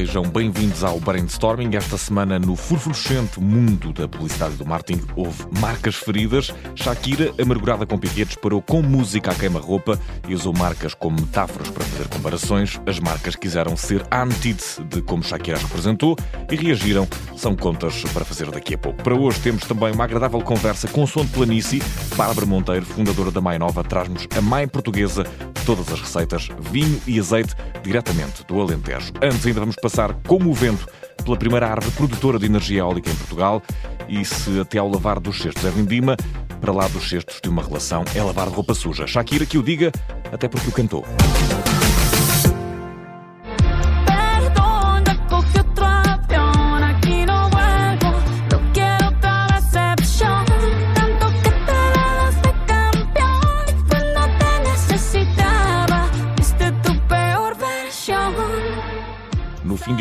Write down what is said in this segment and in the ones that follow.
sejam bem-vindos ao Brainstorming. Esta semana, no furfurcente mundo da publicidade do marketing, houve marcas feridas. Shakira, amargurada com piquetes, parou com música à queima-roupa e usou marcas como metáforas para fazer comparações. As marcas quiseram ser a de como Shakira as representou e reagiram. São contas para fazer daqui a pouco. Para hoje temos também uma agradável conversa com som de planície. Bárbara Monteiro, fundadora da Mai Nova, traz-nos a Mai Portuguesa todas as receitas, vinho e azeite diretamente do Alentejo. Antes ainda vamos passar como o vento pela primeira árvore produtora de energia eólica em Portugal e se até ao lavar dos cestos é vindima, para lá dos cestos de uma relação é lavar roupa suja. Shakira que o diga, até porque o cantou.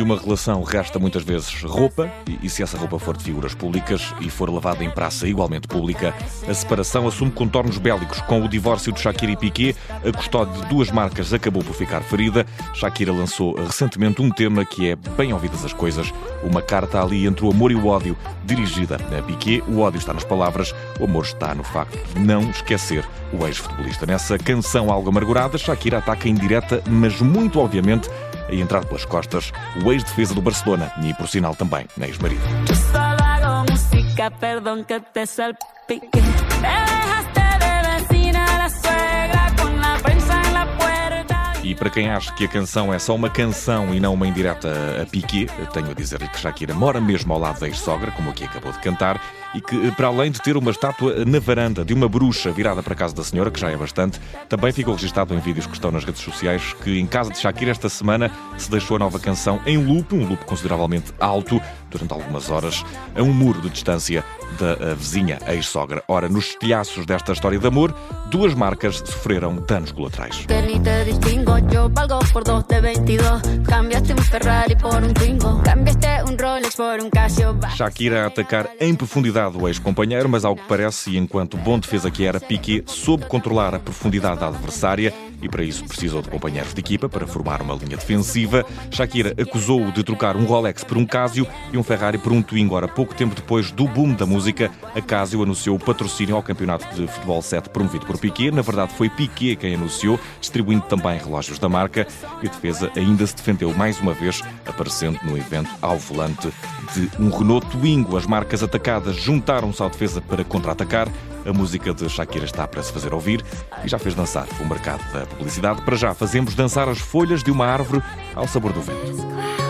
Uma relação resta muitas vezes roupa, e, se essa roupa for de figuras públicas e for lavada em praça igualmente pública, a separação assume contornos bélicos. Com o divórcio de Shakira e Piqué, a custódia de duas marcas acabou por ficar ferida. Shakira lançou recentemente um tema que é bem ouvidas as coisas, uma carta ali entre o amor e o ódio, dirigida a Piqué. O ódio está nas palavras, o amor está no facto de não esquecer o ex-futebolista. Nessa canção algo amargurada, Shakira ataca em direta, mas muito obviamente a entrar pelas costas o ex-defesa do Barcelona e, por sinal, também ex-marido. Para quem acha que a canção é só uma canção e não uma indireta a Piqué, tenho a dizer-lhe que Shakira mora mesmo ao lado da ex-sogra, como aqui acabou de cantar, e que, para além de ter uma estátua na varanda de uma bruxa virada para a casa da senhora, que já é bastante, também ficou registado em vídeos que estão nas redes sociais que, em casa de Shakira, esta semana se deixou a nova canção em loop, um loop consideravelmente alto, durante algumas horas, a um muro de distância da vizinha ex-sogra. Ora, nos estilhaços desta história de amor, duas marcas sofreram danos colaterais. Yo valgo por dos de 22. Cambiaste un Ferrari por un Twingo. Cambiaste un Rolex por un Casio. Shakira a atacar em profundidade o ex-companheiro, mas ao que parece, e enquanto bom defesa que era, Piquet soube controlar a profundidade da adversária e para isso precisou de companheiros de equipa para formar uma linha defensiva. Shakira acusou-o de trocar um Rolex por um Casio e um Ferrari por um Twingo. Ora, pouco tempo depois do boom da música, a Casio anunciou o patrocínio ao campeonato de futebol 7 promovido por Piquet. Na verdade, foi Piquet quem anunciou, distribuindo também relógios da marca e a defesa ainda se defendeu mais uma vez, aparecendo no evento ao volante de um Renault Twingo. As marcas atacadas juntaram-se à defesa para contra-atacar. A música de Shakira está para se fazer ouvir e já fez dançar o mercado da publicidade. Para já, fazemos dançar as folhas de uma árvore ao sabor do vento.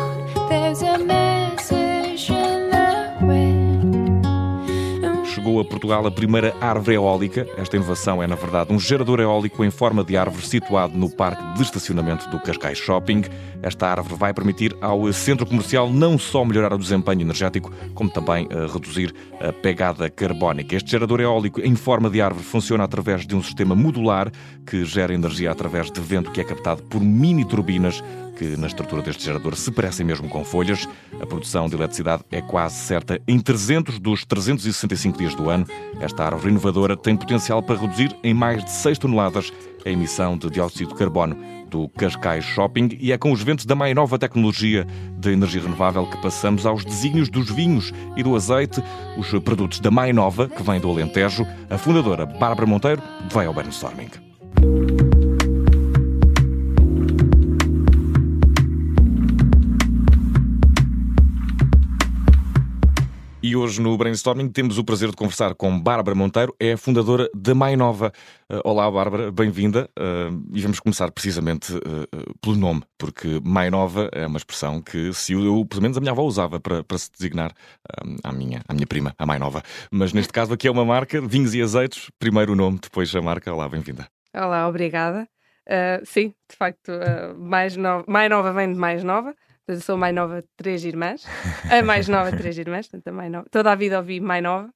Chegou a Portugal a primeira árvore eólica. Esta inovação é, na verdade, um gerador eólico em forma de árvore situado no parque de estacionamento do Cascais Shopping. Esta árvore vai permitir ao centro comercial não só melhorar o desempenho energético, como também uh, reduzir a pegada carbónica. Este gerador eólico em forma de árvore funciona através de um sistema modular que gera energia através de vento que é captado por mini turbinas que na estrutura deste gerador se parecem mesmo com folhas. A produção de eletricidade é quase certa em 300 dos 365 dias do ano. Esta árvore inovadora tem potencial para reduzir em mais de 6 toneladas a emissão de dióxido de carbono do Cascais Shopping e é com os ventos da mais nova tecnologia de energia renovável que passamos aos desígnios dos vinhos e do azeite, os produtos da mais nova, que vem do Alentejo. A fundadora Bárbara Monteiro vai ao brainstorming. Hoje no Brainstorming temos o prazer de conversar com Bárbara Monteiro, é a fundadora da Mai Nova. Uh, olá, Bárbara, bem-vinda. Uh, e vamos começar precisamente uh, pelo nome, porque Mai Nova é uma expressão que, se eu, pelo menos a minha avó usava para, para se designar à, minha, à minha prima, a Mai Nova. Mas neste caso aqui é uma marca, vinhos e azeites, primeiro o nome, depois a marca. Olá, bem-vinda. Olá, obrigada. sim, de facto, mais, no... mais nova vem de mais nova. Eu sou mais nova de três irmãs. A mais nova de três irmãs, portanto, a mais nova. Toda a vida ouvi mais nova.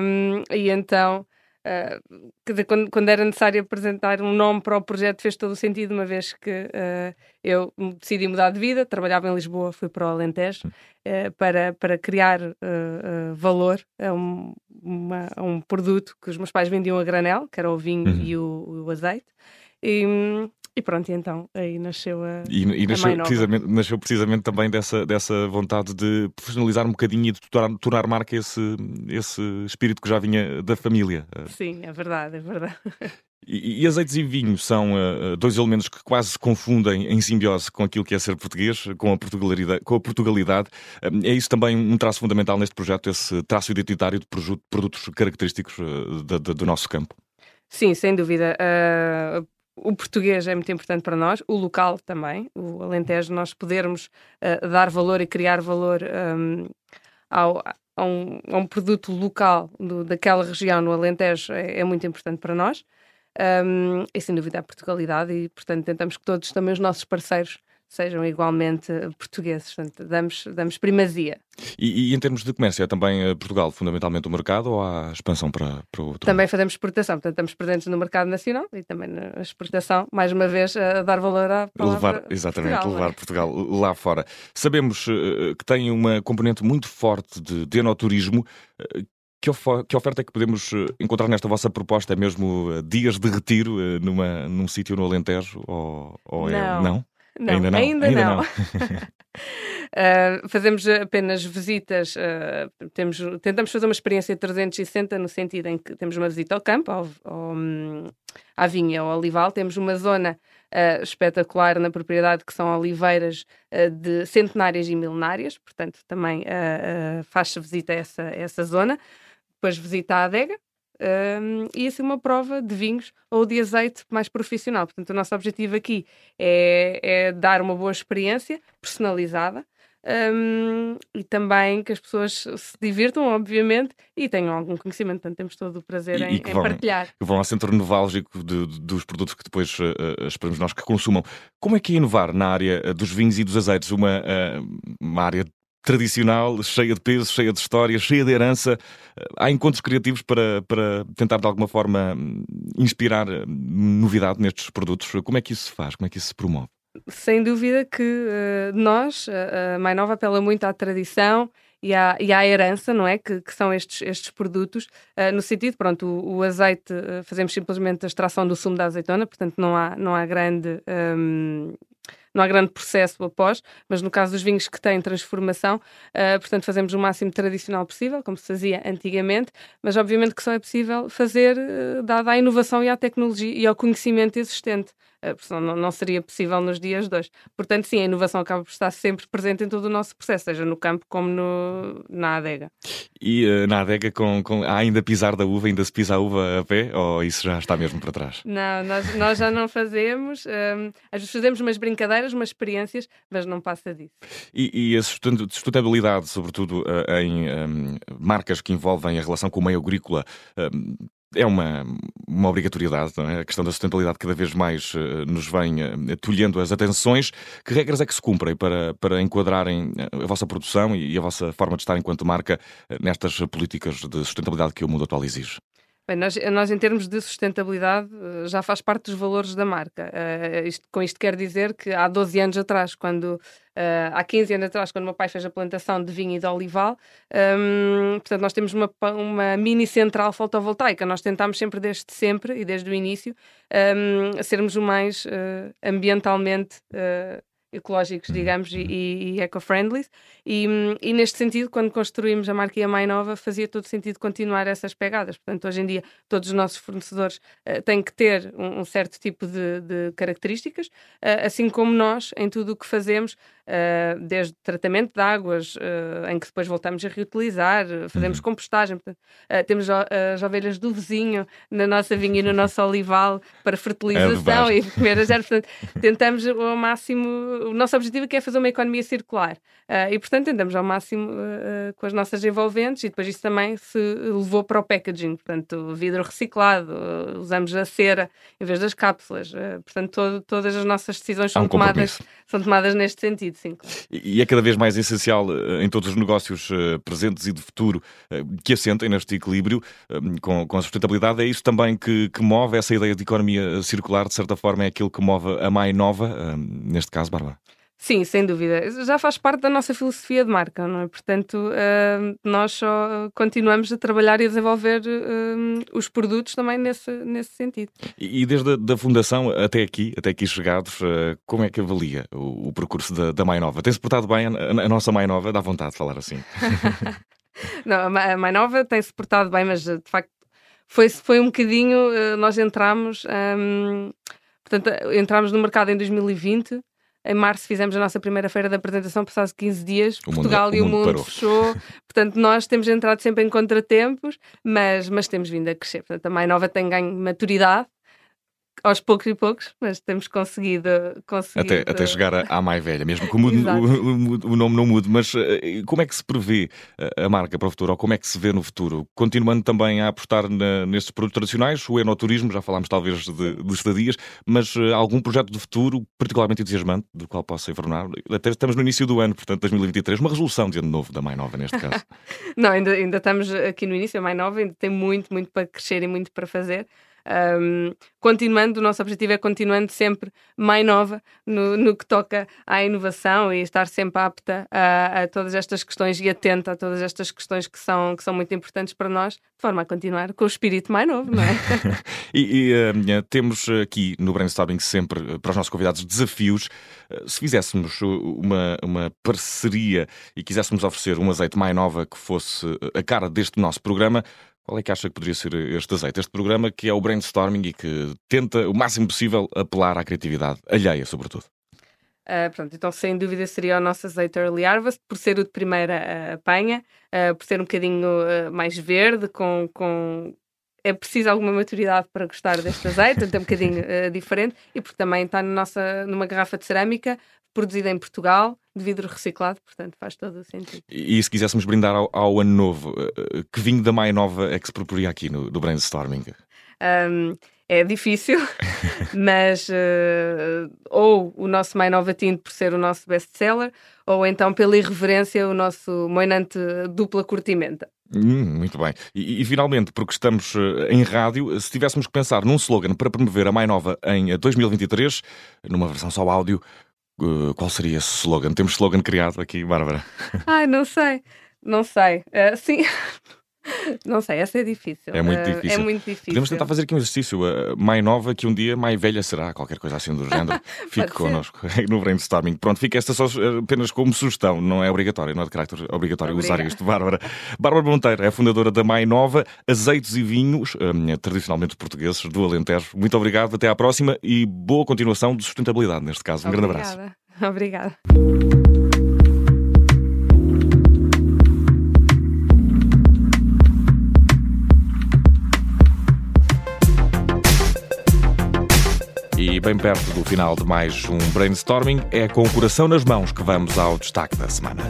Um, e então, uh, quando, quando, era necessário apresentar um nome para o projeto, fez todo o sentido, uma vez que uh, eu decidi mudar de vida, trabalhava em Lisboa, fui para o Alentejo, uh, para, para criar valor a um, uma, a um produto que os meus pais vendiam a granel, que era o vinho uhum. e o, o azeite. E, E pronto, e então aí nasceu a. E, e nasceu, precisamente, nasceu precisamente também dessa, dessa vontade de profissionalizar um bocadinho e de tornar, tornar marca esse, esse espírito que já vinha da família. Sim, é verdade, é verdade. E, e, azeites e vinho são uh, dois elementos que quase se confundem em simbiose com aquilo que é ser português, com a Portugalidade. Com a Portugalidade. Uh, é isso também um traço fundamental neste projeto, esse traço identitário de produtos característicos uh, de, de, do nosso campo? Sim, sem dúvida. O português é muito importante para nós, o local também, o Alentejo, nós podermos dar valor e criar valor um, ao, a, um, a um, produto local do, daquela região no Alentejo é, é muito importante para nós. Um, e sem dúvida a Portugalidade, e portanto tentamos que todos também os nossos parceiros sejam igualmente portugueses, portanto damos, damos primazia. E, e, em termos de comércio, é também eh, Portugal fundamentalmente o mercado ou há expansão para, para outro? Também fazemos exportação, portanto estamos presentes no mercado nacional e também na exportação, mais uma vez a dar valor à levar Exatamente, Portugal, levar é? Portugal lá fora. Sabemos uh, que tem uma componente muito forte de, de enoturismo, uh, que, que, oferta é que podemos eh, encontrar nesta vossa proposta? É mesmo eh, dias de retiro eh, numa, num sítio no Alentejo? Ou, ou não. É, não? Não? Ainda não. Ainda, ainda não. não. uh, fazemos apenas visitas, uh, temos, tentamos fazer uma experiência 360 no sentido em que temos uma visita ao campo, ao, ao, à vinha, ao olival, temos uma zona uh, espetacular na propriedade que são oliveiras de centenárias e milenárias, portanto também faz-se visita a essa, a essa zona depois visita a adega um, e assim uma prova de vinhos ou de azeite mais profissional. Portanto, o nosso objetivo aqui é, é dar uma boa experiência personalizada um, e também que as pessoas se divirtam, obviamente, e tenham algum conhecimento. Portanto, temos todo o prazer e, em, e que vão, partilhar. Que vão ao centro nevrálgico de, de, dos produtos que depois uh, esperamos nós que consumam. Como é que é inovar na área dos vinhos e dos azeites? Uma, uh, uma área tradicional, cheia de peso, cheia de história, cheia de herança. Há encontros criativos para, para tentar de alguma forma inspirar novidade nestes produtos. Como é que isso se faz? Como é que isso se promove? Sem dúvida que uh, nós, a Mais Nova, apela muito à tradição e à, e à herança, não é? Que, que são estes, estes produtos, uh, no sentido, pronto, o, o azeite, uh, fazemos simplesmente a extração do sumo da azeitona, portanto não há, não há grande. Um, não há grande processo após, mas no caso dos vinhos que têm transformação, uh, portanto, fazemos o máximo tradicional possível, como se fazia antigamente, mas obviamente que só é possível fazer uh, dada a inovação e à tecnologia e ao conhecimento existente. Uh, não, não seria possível nos dias de hoje. Portanto, sim, a inovação acaba por estar sempre presente em todo o nosso processo, seja no campo como no, na adega. E uh, na adega, com, com, há ainda pisar da uva, ainda se pisa a uva a pé, ou isso já está mesmo para trás? Não, nós, nós já não fazemos. Um, às vezes fazemos umas brincadeiras, umas experiências, mas não passa disso. E, e a sustentabilidade, sobretudo uh, em um, marcas que envolvem a relação com o meio agrícola, um, é uma, uma obrigatoriedade, não é? A questão da sustentabilidade cada vez mais uh, nos vem uh, tolhendo as atenções. Que regras é que se cumprem para, para enquadrarem a vossa produção e, e a vossa forma de estar enquanto marca uh, nestas políticas de sustentabilidade que o mundo atual exige? Bem, nós, nós, em termos de sustentabilidade, eh, já faz parte dos valores da marca. Uh, isto, com isto quer dizer que há 12 anos atrás, quando uh, há 15 anos atrás, quando o meu pai fez a plantação de vinho e de olival, um, portanto, nós temos uma, uma mini central fotovoltaica. Nós tentámos sempre, desde sempre e desde o início, um, sermos o mais uh, ambientalmente ecológicos, uhum. digamos, uhum. e, e eco-friendly. E, e, neste sentido, quando construímos a marca Mai Nova, fazia todo sentido continuar essas pegadas. Portanto, hoje em dia, todos os nossos fornecedores uh, têm que ter um, um certo tipo de, de características, uh, assim como nós, em tudo o que fazemos, uh, desde tratamento de águas, em que depois voltamos a reutilizar, fazemos uhum. compostagem. Portanto, temos as ovelhas do vizinho na nossa vinha e no nosso olival para fertilização é e comer ervas. Portanto, tentamos ao máximo o nosso objetivo é fazer uma economia circular uh, e, portanto, tentamos ao máximo uh, com as nossas envolventes e depois isso também se levou para o packaging, portanto, vidro reciclado, uh, usamos a cera em vez das cápsulas, portanto, todo, todas as nossas decisões são, um tomadas, são tomadas neste sentido, sim. E é cada vez mais essencial em todos os negócios presentes e de futuro que assentem neste equilíbrio com, com a sustentabilidade. É isso também que, que move essa ideia de economia circular, de certa forma, é aquilo que move a mais nova, neste caso, Bárbara. Sim, sem dúvida. Já faz parte da nossa filosofia de marca, não é? Portanto, uh, nós só continuamos a trabalhar e a desenvolver uh, os produtos também nesse, nesse sentido. E, desde a da fundação até aqui, até aqui chegados, uh, como é que avalia o, o percurso da, da Mai Nova? Tem-se portado bem a, a, nossa Mai Nova? Dá vontade de falar assim. não, a Mai Nova tem-se portado bem, mas de facto foi, foi um bocadinho. nós entramos. Um, portanto, entramos no mercado em 2020 em março fizemos a nossa primeira feira de apresentação, passados 15 dias, o Portugal mundo, e o mundo, mundo fechou. Portanto, nós temos entrado sempre em contratempos, mas, mas temos vindo a crescer. Portanto, a Mais Nova tem ganho maturidade aos poucos e poucos, mas temos conseguido. conseguido... Até, até chegar à mais velha, mesmo que o, o, o, nome não mude. Mas eh, como é que se prevê eh, a marca para o futuro, ou como é que se vê no futuro? Continuando também a apostar na, nestes produtos tradicionais, o enoturismo, já falámos talvez de, de estadias, mas uh, algum projeto de futuro particularmente entusiasmante, do qual possa informar? Até estamos no início do ano, portanto, 2023, uma resolução de ano novo da Mais Nova, neste caso. não, ainda, ainda estamos aqui no início, a Mais Nova ainda tem muito, muito para crescer e muito para fazer. Um, continuando, o nosso objetivo é continuando sempre mais nova no, no, que toca à inovação e estar sempre apta a, a, todas estas questões e atenta a todas estas questões que são, que são muito importantes para nós, de forma a continuar com o espírito mais novo, não é? e, e uh, temos aqui no Brainstorming sempre eh, para os nossos convidados desafios. Uh, se fizéssemos uma, uma parceria e quiséssemos oferecer um azeite mais nova que fosse a cara deste nosso programa, qual é que acha que poderia ser este azeite? Este programa que é o brainstorming e que tenta o máximo possível apelar à criatividade alheia, sobretudo. Uh, pronto, então sem dúvida seria o nosso azeite Early Harvest, por ser o de primeira uh, apanha, uh, por ser um bocadinho mais verde, com, com... é preciso alguma maturidade para gostar deste azeite, então é um bocadinho diferente, e porque também está nossa, numa garrafa de cerâmica, produzida em Portugal, de vidro reciclado, portanto faz todo o sentido. E, e se quiséssemos brindar ao, ao, ano novo, eh, que vinho da Mai Nova é que se proporia aqui no, no brainstorming? Um, é difícil, mas uh, ou o nosso Mai Nova Tinto por ser o nosso best-seller, ou então pela irreverência o nosso moinante dupla curtimenta. Hum, muito bem. E, e, finalmente, porque estamos uh, em rádio, se tivéssemos que pensar num slogan para promover a Mai Nova em 2023, numa versão só áudio, Uh, qual seria esse slogan? Temos slogan criado aqui, Bárbara? Ai, não sei. Não sei. Uh, sim. Não sei, essa é difícil. É muito eh, difícil. É muito difícil. Podemos tentar fazer aqui um exercício. Uh, mais nova que um dia mais velha será, qualquer coisa assim do género. Fique connosco no brainstorming. Pronto, fica esta só apenas como sugestão, não é obrigatório, não é de carácter obrigatório Obrigada. usar isto, Bárbara. Bárbara Monteiro é fundadora da Mai Nova, azeites e vinhos, um, tradicionalmente portugueses, do Alentejo. Muito obrigado, até à próxima e boa continuação de sustentabilidade, neste caso. Um Obrigada. grande abraço. Obrigada. bem perto do final de mais um brainstorming, é com o coração nas mãos que vamos ao destaque da semana.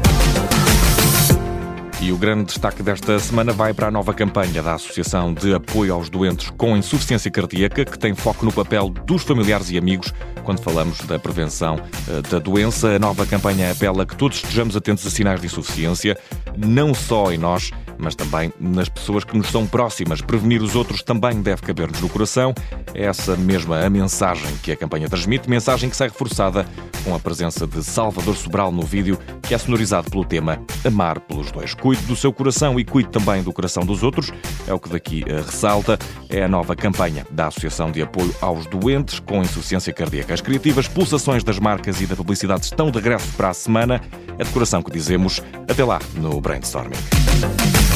E o grande destaque desta semana vai para a nova campanha da Associação de Apoio aos Doentes com Insuficiência Cardíaca, que tem foco no papel dos familiares e amigos quando falamos da prevenção eh, da doença. A nova campanha apela que todos estejamos atentos a sinais de insuficiência, não só em nós, mas também nas pessoas que nos são próximas. Prevenir os outros também deve caber-nos no coração. É essa mesma a mensagem que a campanha transmite, mensagem que sai reforçada com a presença de Salvador Sobral no vídeo, que é sonorizado pelo tema Amar pelos Dois. Cuide do seu coração e cuide também do coração dos outros, é o que daqui eh, ressalta. É a nova campanha da Associação de Apoio aos Doentes com Insuficiência Cardíaca. As criativas pulsações das marcas e da publicidade estão de regresso para a semana. É de coração que dizemos. Até lá no Brainstorming.